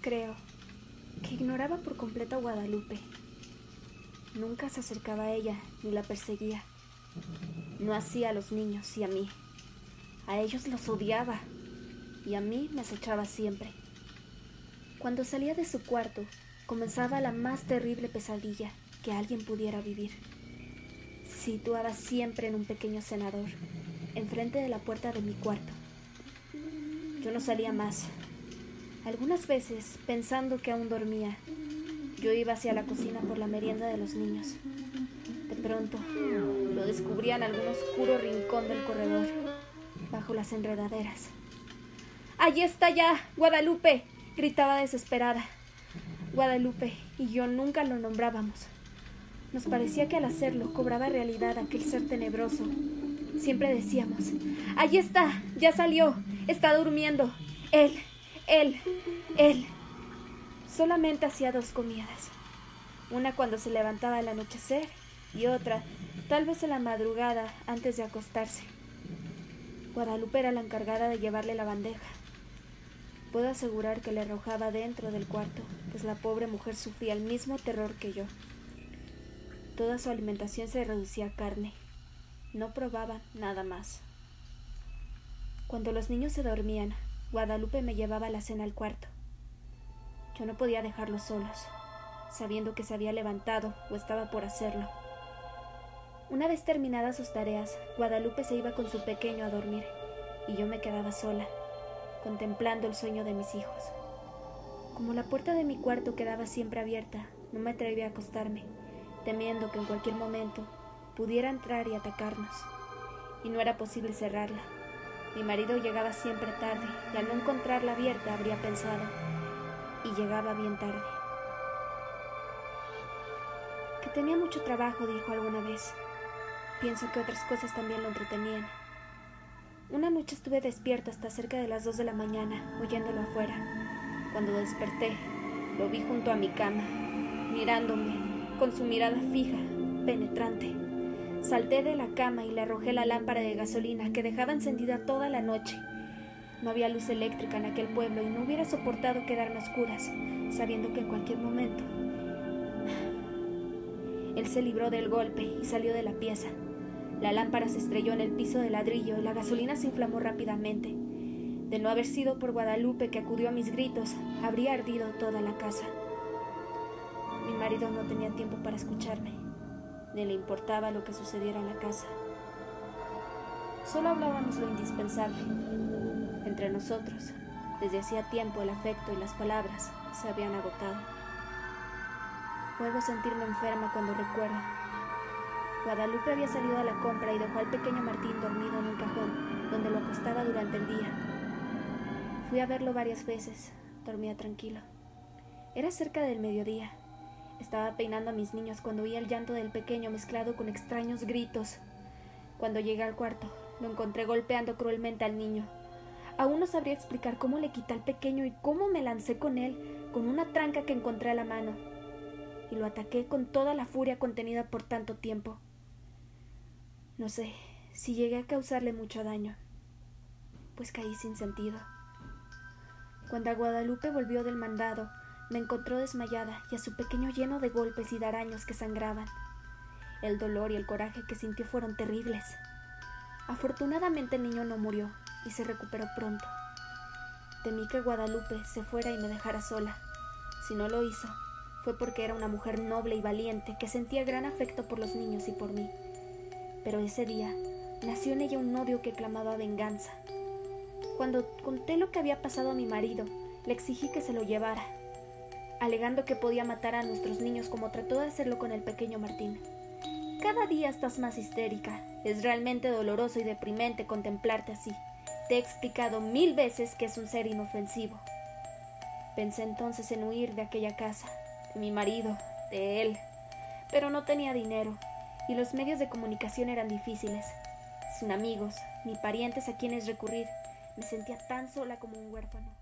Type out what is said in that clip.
creo, que ignoraba por completo a Guadalupe. Nunca se acercaba a ella ni la perseguía. No hacía a los niños y a mí. A ellos los odiaba y a mí me acechaba siempre. Cuando salía de su cuarto, comenzaba la más terrible pesadilla que alguien pudiera vivir. Se situaba siempre en un pequeño cenador, enfrente de la puerta de mi cuarto. Yo no salía más. Algunas veces, pensando que aún dormía, yo iba hacia la cocina por la merienda de los niños. De pronto, lo descubría en algún oscuro rincón del corredor, bajo las enredaderas. ¡Allí está ya, Guadalupe! gritaba desesperada. Guadalupe y yo nunca lo nombrábamos. Nos parecía que al hacerlo cobraba realidad aquel ser tenebroso. Siempre decíamos, allí está, ya salió, está durmiendo. Él, él, él. Solamente hacía dos comidas. Una cuando se levantaba al anochecer y otra, tal vez en la madrugada, antes de acostarse. Guadalupe era la encargada de llevarle la bandeja. Puedo asegurar que le arrojaba dentro del cuarto, pues la pobre mujer sufría el mismo terror que yo. Toda su alimentación se reducía a carne. No probaba nada más. Cuando los niños se dormían, Guadalupe me llevaba la cena al cuarto. Yo no podía dejarlos solos, sabiendo que se había levantado o estaba por hacerlo. Una vez terminadas sus tareas, Guadalupe se iba con su pequeño a dormir, y yo me quedaba sola, contemplando el sueño de mis hijos. Como la puerta de mi cuarto quedaba siempre abierta, no me atreví a acostarme, temiendo que en cualquier momento pudiera entrar y atacarnos. Y no era posible cerrarla. Mi marido llegaba siempre tarde, y al no encontrarla abierta habría pensado, y llegaba bien tarde. Que tenía mucho trabajo, dijo alguna vez. Pienso que otras cosas también lo entretenían. Una noche estuve despierta hasta cerca de las dos de la mañana, oyéndolo afuera. Cuando desperté, lo vi junto a mi cama, mirándome, con su mirada fija, penetrante. Salté de la cama y le arrojé la lámpara de gasolina que dejaba encendida toda la noche. No había luz eléctrica en aquel pueblo y no hubiera soportado quedarme a oscuras, sabiendo que en cualquier momento. Él se libró del golpe y salió de la pieza. La lámpara se estrelló en el piso de ladrillo y la gasolina se inflamó rápidamente. De no haber sido por Guadalupe que acudió a mis gritos, habría ardido toda la casa. Mi marido no tenía tiempo para escucharme, ni le importaba lo que sucediera en la casa. Solo hablábamos lo indispensable. Entre nosotros, desde hacía tiempo el afecto y las palabras se habían agotado. A sentirme enferma cuando recuerdo. Guadalupe había salido a la compra y dejó al pequeño Martín dormido en un cajón, donde lo acostaba durante el día. Fui a verlo varias veces. Dormía tranquilo. Era cerca del mediodía. Estaba peinando a mis niños cuando oí el llanto del pequeño mezclado con extraños gritos. Cuando llegué al cuarto, lo encontré golpeando cruelmente al niño. Aún no sabría explicar cómo le quité al pequeño y cómo me lancé con él, con una tranca que encontré a la mano. Y lo ataqué con toda la furia contenida por tanto tiempo. No sé si llegué a causarle mucho daño, pues caí sin sentido. Cuando a Guadalupe volvió del mandado, me encontró desmayada y a su pequeño lleno de golpes y de araños que sangraban. El dolor y el coraje que sintió fueron terribles. Afortunadamente el niño no murió y se recuperó pronto. Temí que Guadalupe se fuera y me dejara sola. Si no lo hizo, fue porque era una mujer noble y valiente que sentía gran afecto por los niños y por mí. Pero ese día nació en ella un odio que clamaba venganza. Cuando conté lo que había pasado a mi marido, le exigí que se lo llevara, alegando que podía matar a nuestros niños como trató de hacerlo con el pequeño Martín. Cada día estás más histérica. Es realmente doloroso y deprimente contemplarte así. Te he explicado mil veces que es un ser inofensivo. Pensé entonces en huir de aquella casa, de mi marido, de él. Pero no tenía dinero y los medios de comunicación eran difíciles. Sin amigos ni parientes a quienes recurrir, me sentía tan sola como un huérfano.